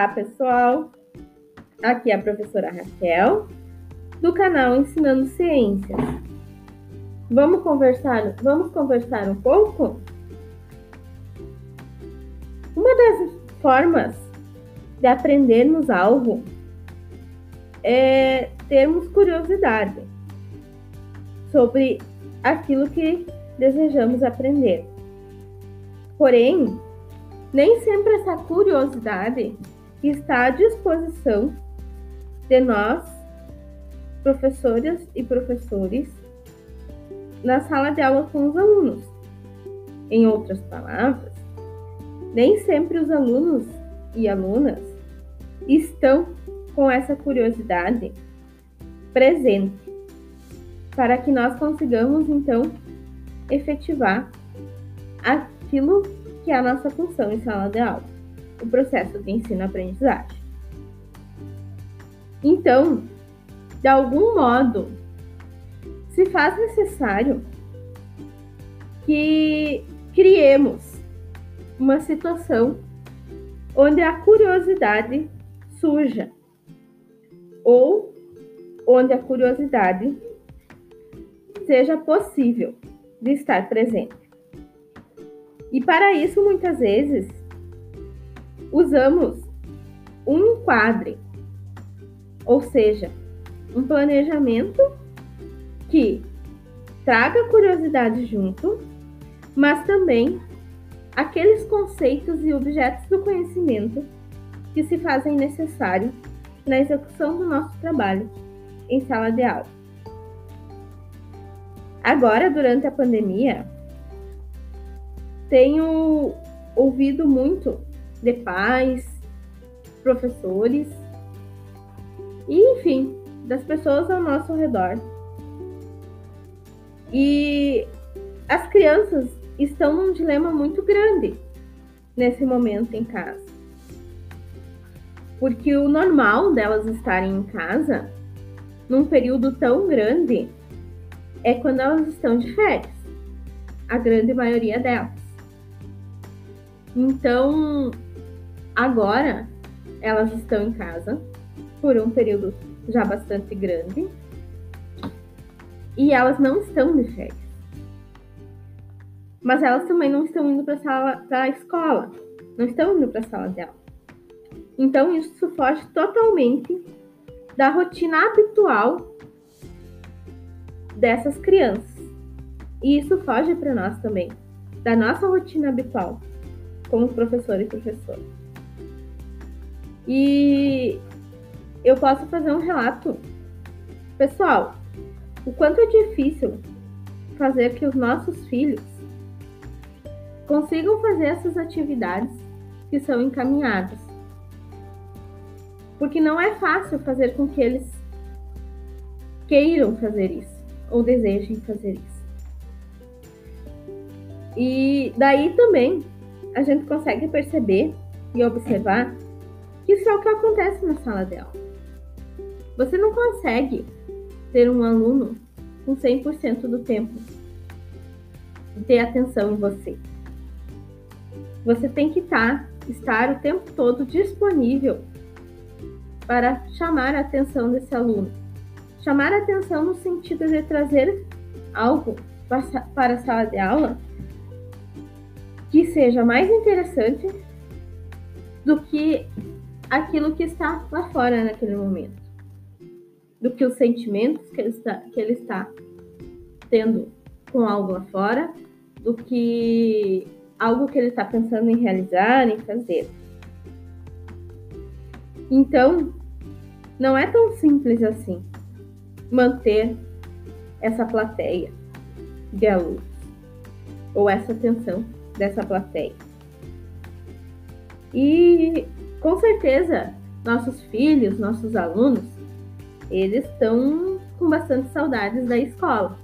Olá, pessoal! Aqui é a professora Raquel, do canal Ensinando Ciências. Vamos conversar, vamos conversar um pouco? Uma das formas de aprendermos algo é termos curiosidade sobre aquilo que desejamos aprender. Porém, nem sempre essa curiosidade está à disposição de nós, professoras e professores, na sala de aula com os alunos. Em outras palavras, nem sempre os alunos e alunas estão com essa curiosidade presente para que nós consigamos então efetivar aquilo que é a nossa função em sala de aula, o processo de ensino-aprendizagem. Então, de algum modo, se faz necessário que criemos uma situação onde a curiosidade surja ou onde a curiosidade seja possível de estar presente. E para isso, muitas vezes, usamos um enquadre, ou seja, um planejamento que traga curiosidade junto, mas também aqueles conceitos e objetos do conhecimento que se fazem necessário na execução do nosso trabalho em sala de aula. Agora, durante a pandemia, tenho ouvido muito de pais, professores e, enfim, das pessoas ao nosso redor. E as crianças estão num dilema muito grande nesse momento em casa. Porque o normal delas estarem em casa num período tão grande é quando elas estão de férias, a grande maioria delas. Então, agora elas estão em casa por um período já bastante grande e elas não estão de férias. Mas elas também não estão indo para a escola, não estão indo para a sala de aula. Então isso foge totalmente da rotina habitual dessas crianças. E isso foge para nós também, da nossa rotina habitual como professor e professora. E eu posso fazer um relato pessoal. O quanto é difícil fazer que os nossos filhos consigam fazer essas atividades que são encaminhadas. Porque não é fácil fazer com que eles queiram fazer isso ou desejem fazer isso. E daí também a gente consegue perceber e observar isso é o que acontece na sala de aula. Você não consegue ter um aluno com 100% do tempo ter atenção em você. Você tem que estar, estar o tempo todo disponível para chamar a atenção desse aluno. Chamar a atenção no sentido de trazer algo para a sala de aula que seja mais interessante do que aquilo que está lá fora naquele momento, do que os sentimentos que ele está, que ele está tendo com algo lá fora, do que algo que ele está pensando em realizar, em fazer. Então, não é tão simples assim manter essa plateia de alunos ou essa atenção dessa plateia. E com certeza, nossos filhos, nossos alunos, eles estão com bastante saudades da escola.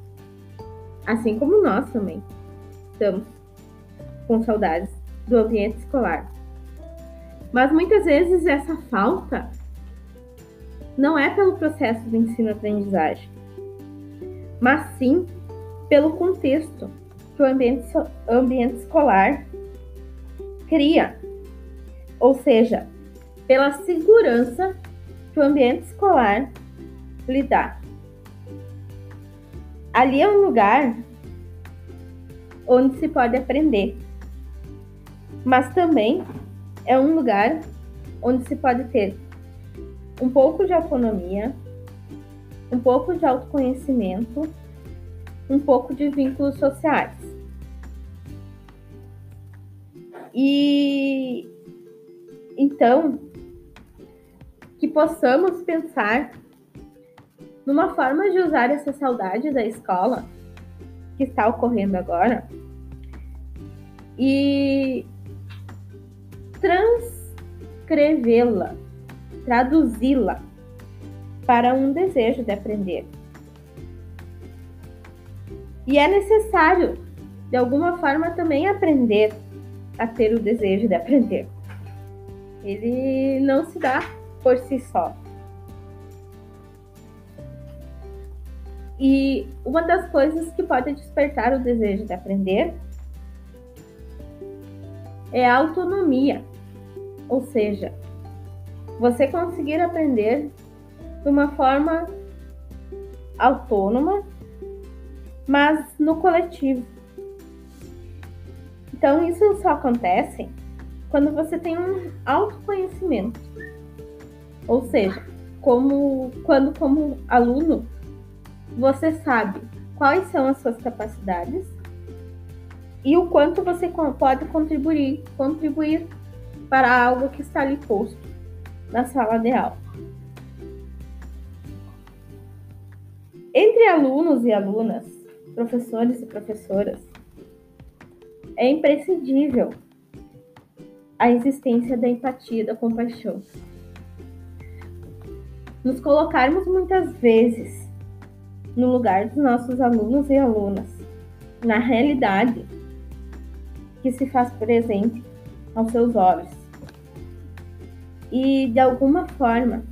Assim como nós também estamos com saudades do ambiente escolar. Mas muitas vezes essa falta não é pelo processo de ensino-aprendizagem, mas sim pelo contexto que o ambiente, ambiente escolar cria. Ou seja, pela segurança que o ambiente escolar lhe dá. Ali é um lugar onde se pode aprender, mas também é um lugar onde se pode ter um pouco de autonomia, um pouco de autoconhecimento, um pouco de vínculos sociais. E então, que possamos pensar numa forma de usar essa saudade da escola que está ocorrendo agora e transcrevê-la, traduzi-la para um desejo de aprender. E é necessário, de alguma forma, também aprender a ter o desejo de aprender. Ele não se dá por si só. E uma das coisas que pode despertar o desejo de aprender é a autonomia. Ou seja, você conseguir aprender de uma forma autônoma, mas no coletivo. Então, isso só acontece quando você tem um autoconhecimento. Ou seja, como quando como aluno você sabe quais são as suas capacidades e o quanto você pode contribuir, contribuir para algo que está ali posto na sala de aula. Entre alunos e alunas, professores e professoras, é imprescindível a existência da empatia e da compaixão. Nos colocarmos muitas vezes no lugar dos nossos alunos e alunas, na realidade que se faz presente aos seus olhos. E, de alguma forma,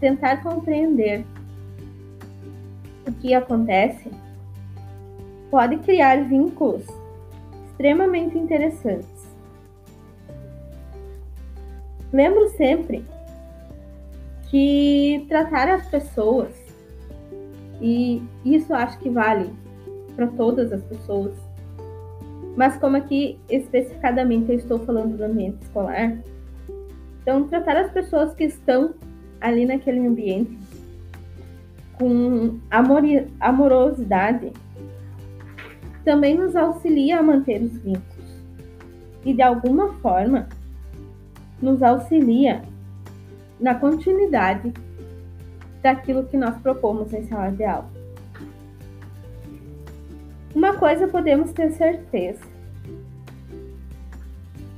tentar compreender o que acontece pode criar vínculos extremamente interessantes. Lembro sempre que tratar as pessoas, e isso acho que vale para todas as pessoas, mas como aqui especificadamente eu estou falando do ambiente escolar, então tratar as pessoas que estão ali naquele ambiente com amor, amorosidade também nos auxilia a manter os vínculos. E de alguma forma nos auxilia na continuidade daquilo que nós propomos em sala de aula. Uma coisa podemos ter certeza.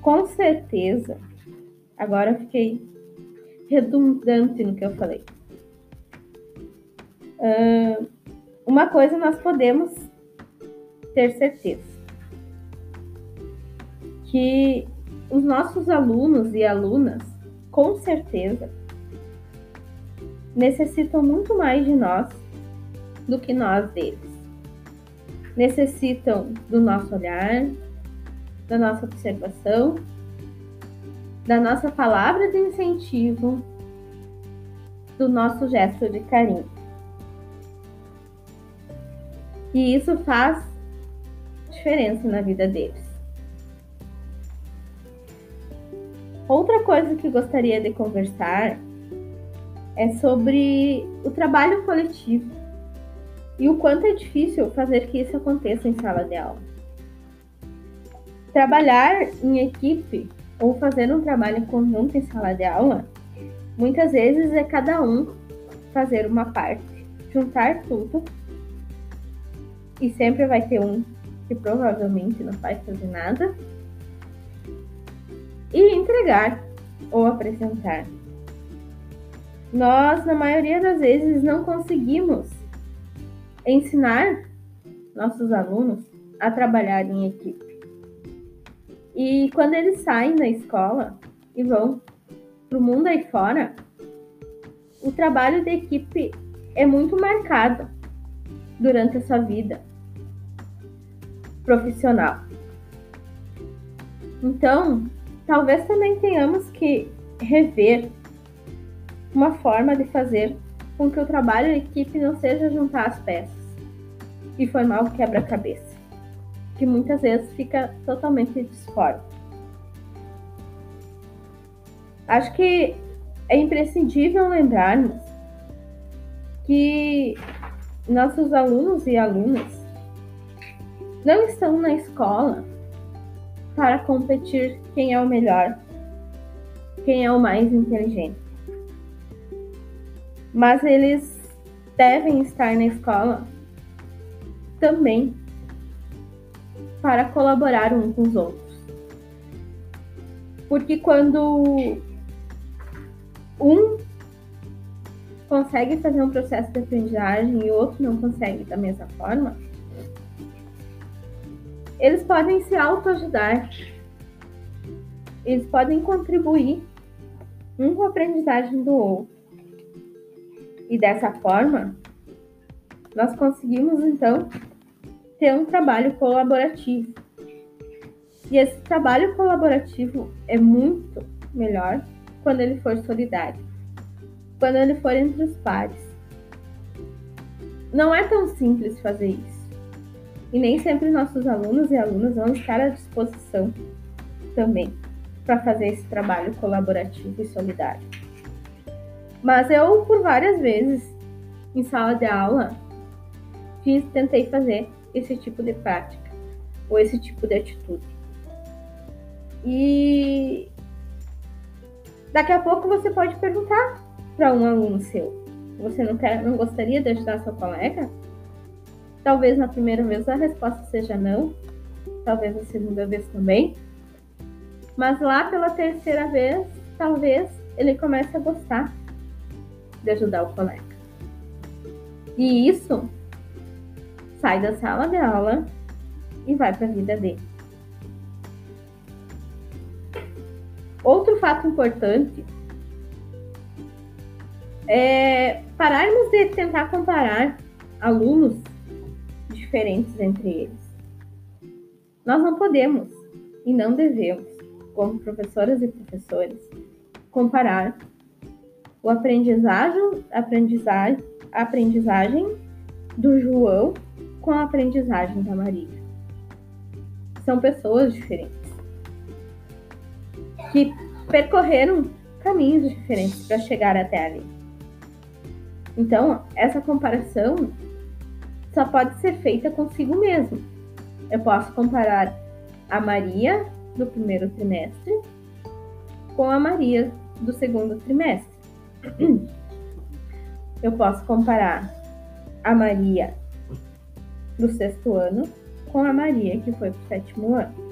Com certeza, agora fiquei redundante no que eu falei. Uh, uma coisa nós podemos ter certeza: que os nossos alunos e alunas, com certeza, necessitam muito mais de nós do que nós deles necessitam do nosso olhar, da nossa observação, da nossa palavra de incentivo, do nosso gesto de carinho. E isso faz diferença na vida deles. Outra coisa que gostaria de conversar é sobre o trabalho coletivo e o quanto é difícil fazer que isso aconteça em sala de aula. Trabalhar em equipe ou fazer um trabalho conjunto em sala de aula, muitas vezes é cada um fazer uma parte, juntar tudo e sempre vai ter um que provavelmente não vai fazer nada e entregar ou apresentar. Nós, na maioria das vezes, não conseguimos ensinar nossos alunos a trabalhar em equipe. E quando eles saem da escola e vão para o mundo aí fora, o trabalho de equipe é muito marcado durante a sua vida profissional. Então, talvez também tenhamos que rever uma forma de fazer com que o trabalho em equipe não seja juntar as peças e formar o quebra-cabeça, que muitas vezes fica totalmente disforme. Acho que é imprescindível lembrarmos que nossos alunos e alunas não estão na escola para competir quem é o melhor, quem é o mais inteligente. Mas eles devem estar na escola também para colaborar uns com os outros. Porque quando um consegue fazer um processo de aprendizagem e o outro não consegue da mesma forma, eles podem se autoajudar. Eles podem contribuir um com a aprendizagem do outro. E dessa forma, nós conseguimos então ter um trabalho colaborativo. E esse trabalho colaborativo é muito melhor quando ele for solidário, quando ele for entre os pares. Não é tão simples fazer isso. E nem sempre nossos alunos e alunas vão estar à disposição também para fazer esse trabalho colaborativo e solidário. Mas eu, por várias vezes, em sala de aula, fiz, tentei fazer esse tipo de prática ou esse tipo de atitude. E daqui a pouco você pode perguntar para um aluno seu: você não quer, não gostaria de ajudar seu colega? Talvez na primeira vez a resposta seja não, talvez na segunda vez também. Mas lá pela terceira vez, talvez ele comece a gostar de ajudar o colega. E isso sai da sala de aula e vai para a vida dele. Outro fato importante é pararmos de tentar comparar alunos diferentes entre eles. Nós não podemos e não devemos, como professoras e professores, comparar o aprendizagem, aprendizagem, aprendizagem do João com a aprendizagem da Maria. São pessoas diferentes que percorreram caminhos diferentes para chegar até ali. Então, essa comparação só pode ser feita consigo mesmo. Eu posso comparar a Maria do primeiro trimestre com a Maria do segundo trimestre. Eu posso comparar a Maria do sexto ano com a Maria que foi para o sétimo ano.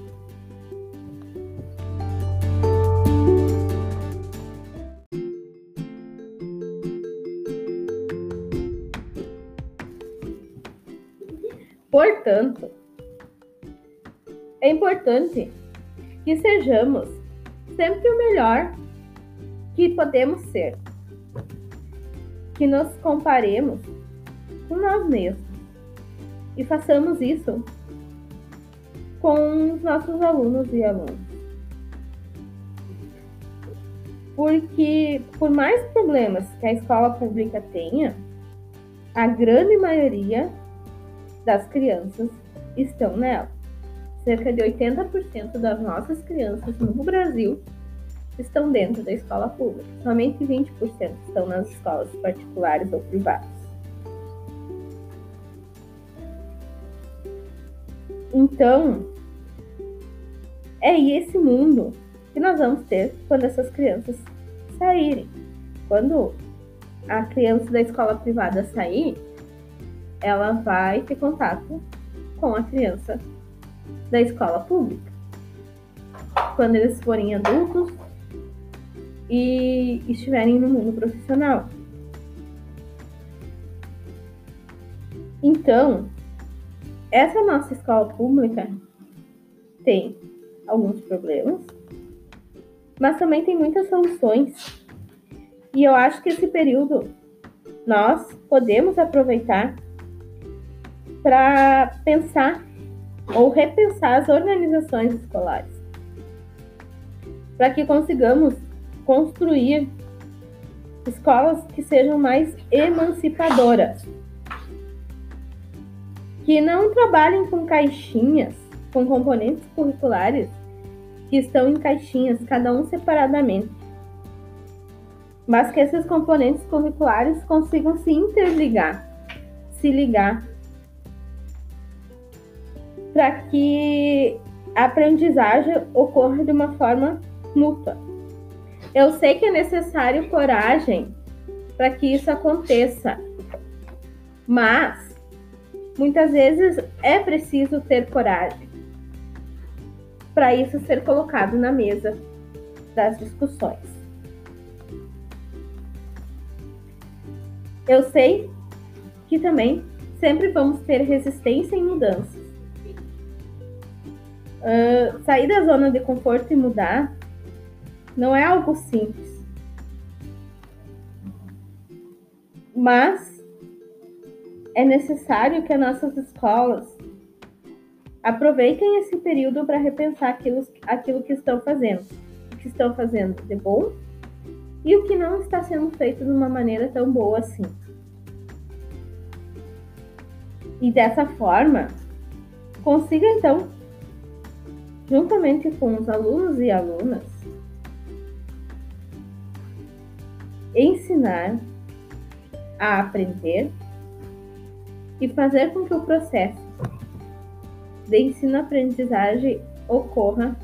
Portanto, é importante que sejamos sempre o melhor que podemos ser, que nos comparemos com nós mesmos e façamos isso com os nossos alunos e alunas. Porque, por mais problemas que a escola pública tenha, a grande maioria das crianças estão nela. Cerca de 80% das nossas crianças no Brasil estão dentro da escola pública. Somente 20% estão nas escolas particulares ou privadas. Então, é esse mundo que nós vamos ter quando essas crianças saírem. Quando a criança da escola privada sair, ela vai ter contato com a criança da escola pública. Quando eles forem adultos e estiverem no mundo profissional. Então, essa nossa escola pública tem alguns problemas, mas também tem muitas soluções. E eu acho que esse período nós podemos aproveitar para pensar ou repensar as organizações escolares, para que consigamos construir escolas que sejam mais emancipadoras, que não trabalhem com caixinhas, com componentes curriculares que estão em caixinhas, cada um separadamente, mas que esses componentes curriculares consigam se interligar, se ligar, para que a aprendizagem ocorra de uma forma mútua. Eu sei que é necessário coragem para que isso aconteça, mas muitas vezes é preciso ter coragem para isso ser colocado na mesa das discussões. Eu sei que também sempre vamos ter resistência em mudanças. Uh, sair da zona de conforto e mudar não é algo simples. Mas é necessário que as nossas escolas aproveitem esse período para repensar aquilo, aquilo que estão fazendo. O que estão fazendo de bom e o que não está sendo feito de uma maneira tão boa assim. E dessa forma, consiga então, juntamente com os alunos e alunas, ensinar a aprender e fazer com que o processo de ensino-aprendizagem ocorra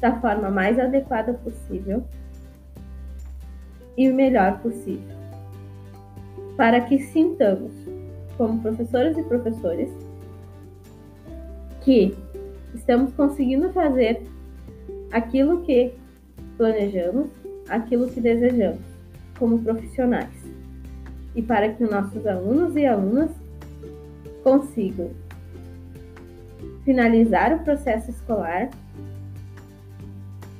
da forma mais adequada possível e o melhor possível, para que sintamos, como professoras e professores, que estamos conseguindo fazer aquilo que planejamos, aquilo que desejamos como profissionais e para que nossos alunos e alunas consigam finalizar o processo escolar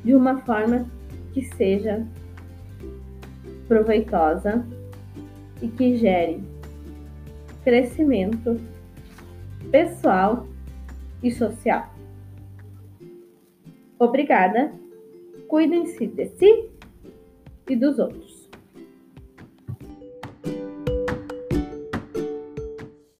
de uma forma que seja proveitosa e que gere crescimento pessoal e social. Obrigada, cuidem-se de si e dos outros.